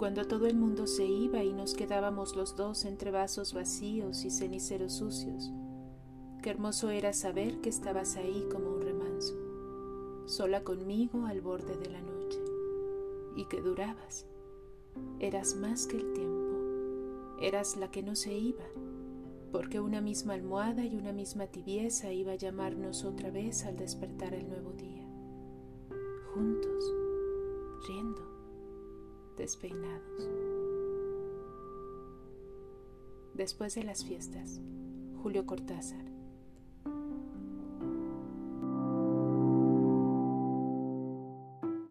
cuando todo el mundo se iba y nos quedábamos los dos entre vasos vacíos y ceniceros sucios, qué hermoso era saber que estabas ahí como un remanso, sola conmigo al borde de la noche, y que durabas. Eras más que el tiempo, eras la que no se iba, porque una misma almohada y una misma tibieza iba a llamarnos otra vez al despertar el nuevo día, juntos, riendo, despeinados. Después de las fiestas, Julio Cortázar.